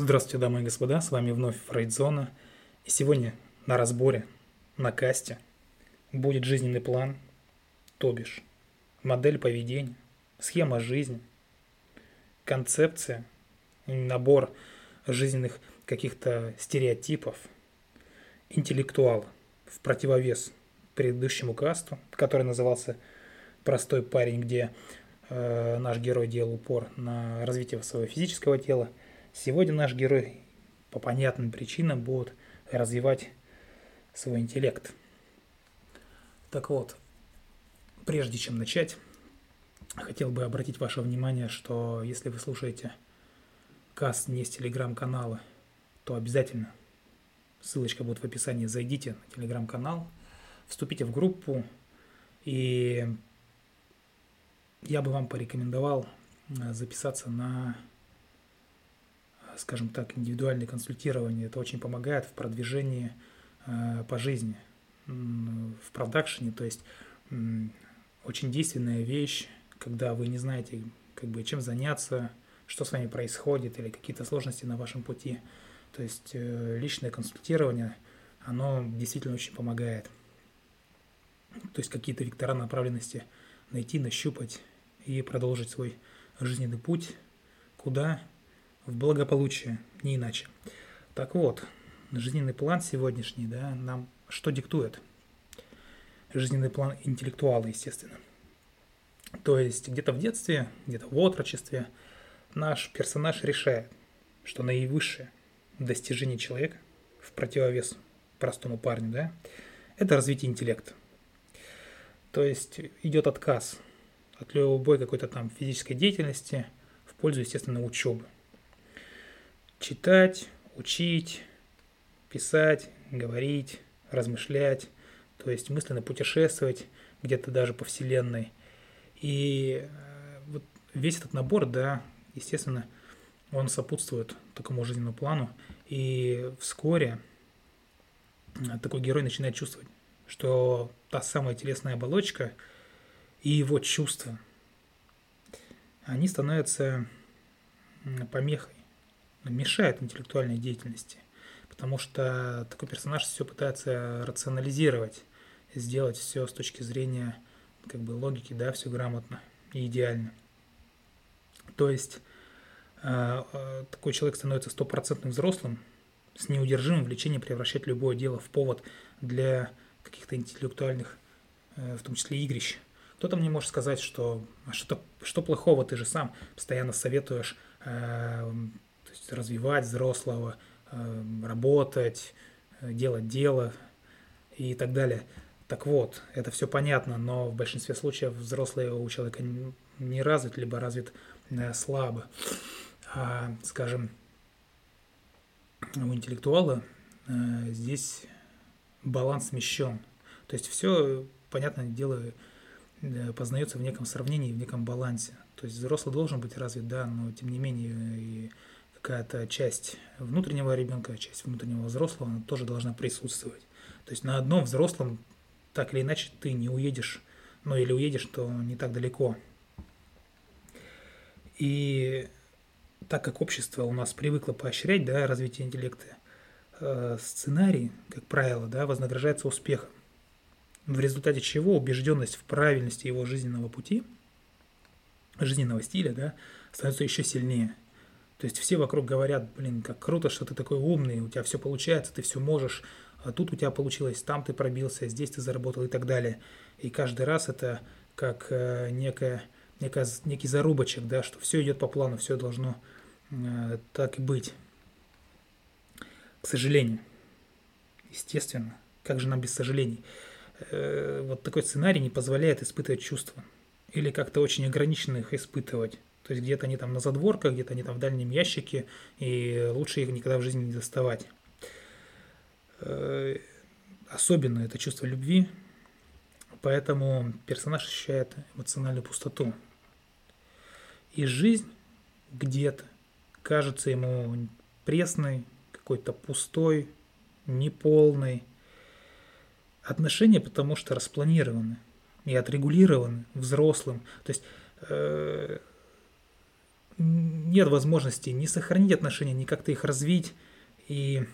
Здравствуйте, дамы и господа, с вами вновь Фрейдзона. И сегодня на разборе, на касте, будет жизненный план, то бишь модель поведения, схема жизни, концепция, набор жизненных каких-то стереотипов, интеллектуал в противовес предыдущему касту, который назывался «Простой парень», где э, наш герой делал упор на развитие своего физического тела – Сегодня наш герой по понятным причинам будет развивать свой интеллект. Так вот, прежде чем начать, хотел бы обратить ваше внимание, что если вы слушаете каст не с телеграм-канала, то обязательно ссылочка будет в описании, зайдите на телеграм-канал, вступите в группу, и я бы вам порекомендовал э, записаться на скажем так, индивидуальное консультирование. Это очень помогает в продвижении э, по жизни, в продакшене. То есть очень действенная вещь, когда вы не знаете, как бы, чем заняться, что с вами происходит или какие-то сложности на вашем пути. То есть э, личное консультирование, оно действительно очень помогает. То есть какие-то вектора направленности найти, нащупать и продолжить свой жизненный путь. Куда? В благополучие, не иначе. Так вот, жизненный план сегодняшний, да, нам что диктует? Жизненный план интеллектуала, естественно. То есть где-то в детстве, где-то в отрочестве наш персонаж решает, что наивысшее достижение человека в противовес простому парню, да, это развитие интеллекта. То есть идет отказ от любой какой-то там физической деятельности в пользу, естественно, учебы читать, учить, писать, говорить, размышлять, то есть мысленно путешествовать где-то даже по Вселенной. И э, вот весь этот набор, да, естественно, он сопутствует такому жизненному плану. И вскоре э, такой герой начинает чувствовать, что та самая телесная оболочка и его чувства, они становятся помехой мешает интеллектуальной деятельности, потому что такой персонаж все пытается рационализировать, сделать все с точки зрения как бы логики, да, все грамотно и идеально. То есть э, э, такой человек становится стопроцентным взрослым, с неудержимым влечением превращать любое дело в повод для каких-то интеллектуальных, э, в том числе игрищ. Кто-то мне может сказать, что а что, что плохого, ты же сам постоянно советуешь то есть развивать взрослого, э, работать, э, делать дело и так далее. Так вот, это все понятно, но в большинстве случаев взрослый у человека не развит, либо развит э, слабо. А, скажем, у интеллектуала здесь баланс смещен. То есть все, понятное дело, познается в неком сравнении, в неком балансе. То есть взрослый должен быть развит, да, но тем не менее и какая-то часть внутреннего ребенка, часть внутреннего взрослого, она тоже должна присутствовать. То есть на одном взрослом так или иначе ты не уедешь, ну или уедешь, то не так далеко. И так как общество у нас привыкло поощрять да, развитие интеллекта, э, сценарий, как правило, да, вознаграждается успехом, в результате чего убежденность в правильности его жизненного пути, жизненного стиля, да, становится еще сильнее – то есть все вокруг говорят, блин, как круто, что ты такой умный, у тебя все получается, ты все можешь, а тут у тебя получилось, там ты пробился, здесь ты заработал и так далее. И каждый раз это как э, некая, некая, некий зарубочек, да, что все идет по плану, все должно э, так и быть. К сожалению, естественно, как же нам без сожалений? Э, вот такой сценарий не позволяет испытывать чувства или как-то очень ограниченно их испытывать. То есть где-то они там на задворках, где-то они там в дальнем ящике, и лучше их никогда в жизни не доставать. Э, особенно это чувство любви, поэтому персонаж ощущает эмоциональную пустоту. И жизнь где-то кажется ему пресной, какой-то пустой, неполной. Отношения потому что распланированы и отрегулированы взрослым. То есть э, нет возможности ни сохранить отношения, ни как-то их развить. И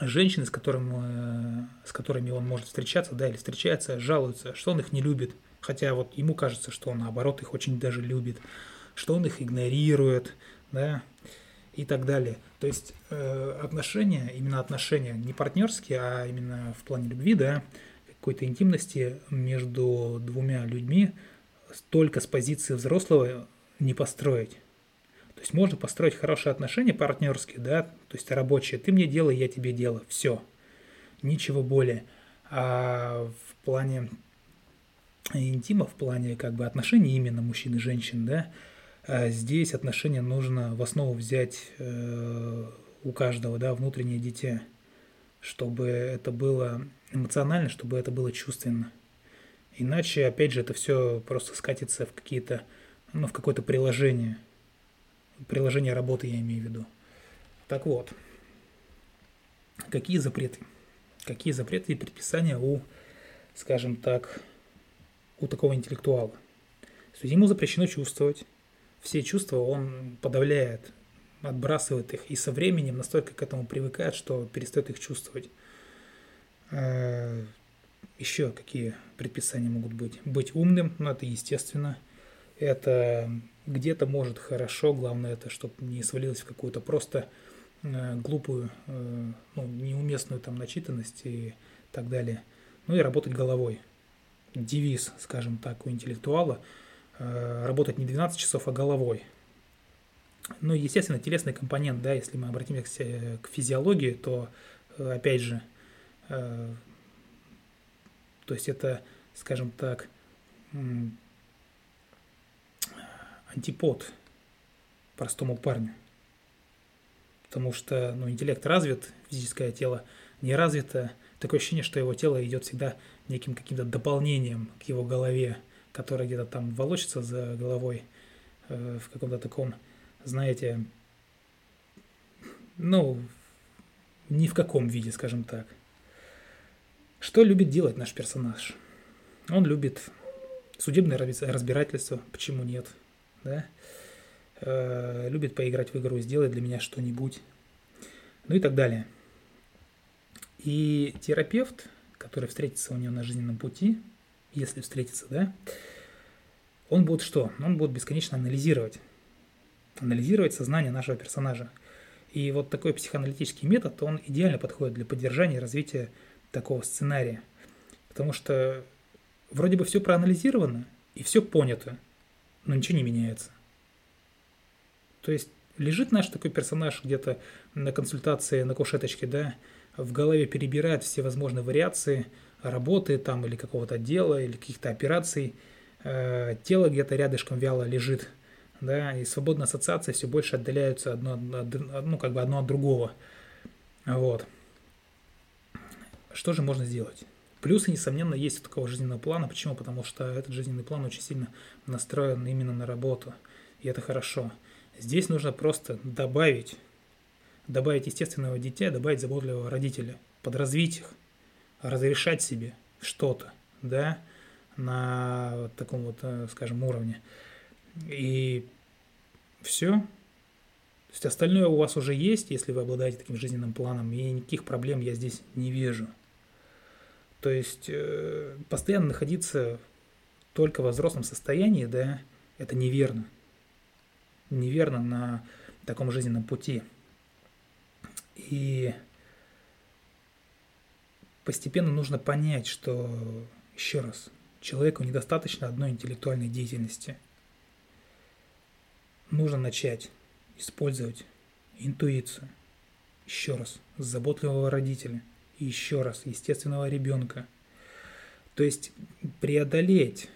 женщины, с, которым, э, с которыми он может встречаться, да, или встречается, жалуются, что он их не любит. Хотя вот ему кажется, что он наоборот их очень даже любит, что он их игнорирует, да, и так далее. То есть э, отношения, именно отношения, не партнерские, а именно в плане любви, да, какой-то интимности между двумя людьми только с позиции взрослого не построить. То есть можно построить хорошие отношения партнерские, да, то есть рабочие. Ты мне делай, я тебе делаю. Все. Ничего более. А в плане интима, в плане как бы отношений именно мужчин и женщин, да, а здесь отношения нужно в основу взять э, у каждого, да, внутреннее дитя, чтобы это было эмоционально, чтобы это было чувственно. Иначе, опять же, это все просто скатится в какие-то, ну, в какое-то приложение – приложение работы я имею в виду. Так вот, какие запреты? Какие запреты и предписания у, скажем так, у такого интеллектуала? То есть ему запрещено чувствовать. Все чувства он подавляет, отбрасывает их, и со временем настолько к этому привыкает, что перестает их чувствовать. Э, Еще какие предписания могут быть? Быть умным, ну это естественно. Это где-то может хорошо, главное это, чтобы не свалилось в какую-то просто э, глупую, э, ну, неуместную там начитанность и так далее. Ну и работать головой. Девиз, скажем так, у интеллектуала э, работать не 12 часов, а головой. Ну, естественно, телесный компонент, да, если мы обратимся к физиологии, то, э, опять же, э, то есть это, скажем так, антипод простому парню. Потому что ну, интеллект развит, физическое тело не развито. Такое ощущение, что его тело идет всегда неким каким-то дополнением к его голове, которая где-то там волочится за головой э, в каком-то таком, знаете, ну, ни в каком виде, скажем так. Что любит делать наш персонаж? Он любит судебное разбирательство, почему нет – да, э, любит поиграть в игру, сделать для меня что-нибудь, ну и так далее. И терапевт, который встретится у него на жизненном пути, если встретится, да, он будет что? Он будет бесконечно анализировать. Анализировать сознание нашего персонажа. И вот такой психоаналитический метод, он идеально подходит для поддержания и развития такого сценария. Потому что вроде бы все проанализировано и все понято – но ничего не меняется. То есть лежит наш такой персонаж где-то на консультации на кушеточке, да, в голове перебирает все возможные вариации работы там или какого-то дела или каких-то операций, э, тело где-то рядышком вяло лежит, да, и свободные ассоциации все больше отдаляются одно, ну, как бы одно от другого. Вот. Что же можно сделать? Плюсы, несомненно, есть у такого жизненного плана. Почему? Потому что этот жизненный план очень сильно настроен именно на работу. И это хорошо. Здесь нужно просто добавить, добавить естественного дитя, добавить заботливого родителя, подразвить их, разрешать себе что-то, да, на вот таком вот, э, скажем, уровне. И все. То есть остальное у вас уже есть, если вы обладаете таким жизненным планом, и никаких проблем я здесь не вижу. То есть э, постоянно находиться только во взрослом состоянии, да, это неверно. Неверно на таком жизненном пути. И постепенно нужно понять, что, еще раз, человеку недостаточно одной интеллектуальной деятельности. Нужно начать использовать интуицию. Еще раз, заботливого родителя – и еще раз естественного ребенка. То есть преодолеть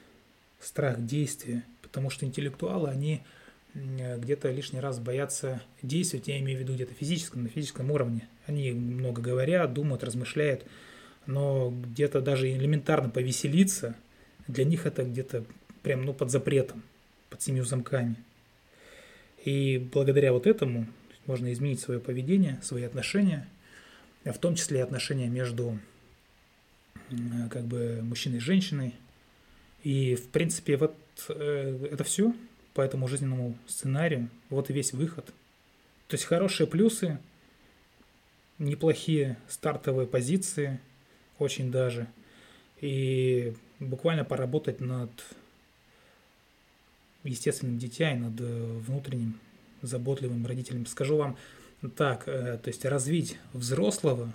страх действия, потому что интеллектуалы, они где-то лишний раз боятся действовать, я имею в виду где-то физическом, на физическом уровне. Они много говорят, думают, размышляют, но где-то даже элементарно повеселиться, для них это где-то прям ну, под запретом, под семью замками. И благодаря вот этому можно изменить свое поведение, свои отношения – в том числе и отношения между как бы мужчиной и женщиной. И, в принципе, вот э, это все. по этому жизненному сценарию, вот и весь выход. То есть хорошие плюсы, неплохие стартовые позиции, очень даже. И буквально поработать над естественным дитя и над внутренним заботливым родителем. Скажу вам так, э, то есть развить взрослого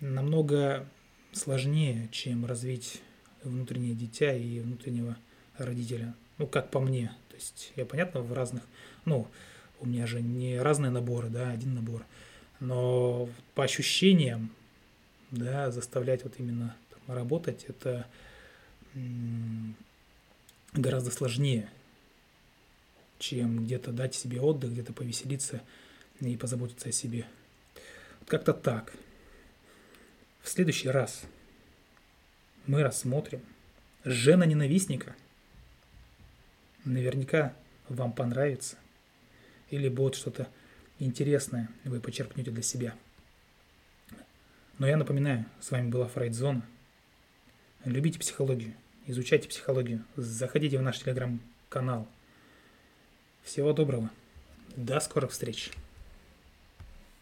намного сложнее, чем развить внутреннее дитя и внутреннего родителя. Ну, как по мне. То есть я, понятно, в разных... Ну, у меня же не разные наборы, да, один набор. Но по ощущениям, да, заставлять вот именно там, работать, это гораздо сложнее, чем где-то дать себе отдых, где-то повеселиться и позаботиться о себе. Как-то так. В следующий раз мы рассмотрим жена ненавистника. Наверняка вам понравится. Или будет что-то интересное вы почерпнете для себя. Но я напоминаю, с вами была Фрейдзона. Любите психологию, изучайте психологию, заходите в наш телеграм-канал. Всего доброго. До скорых встреч.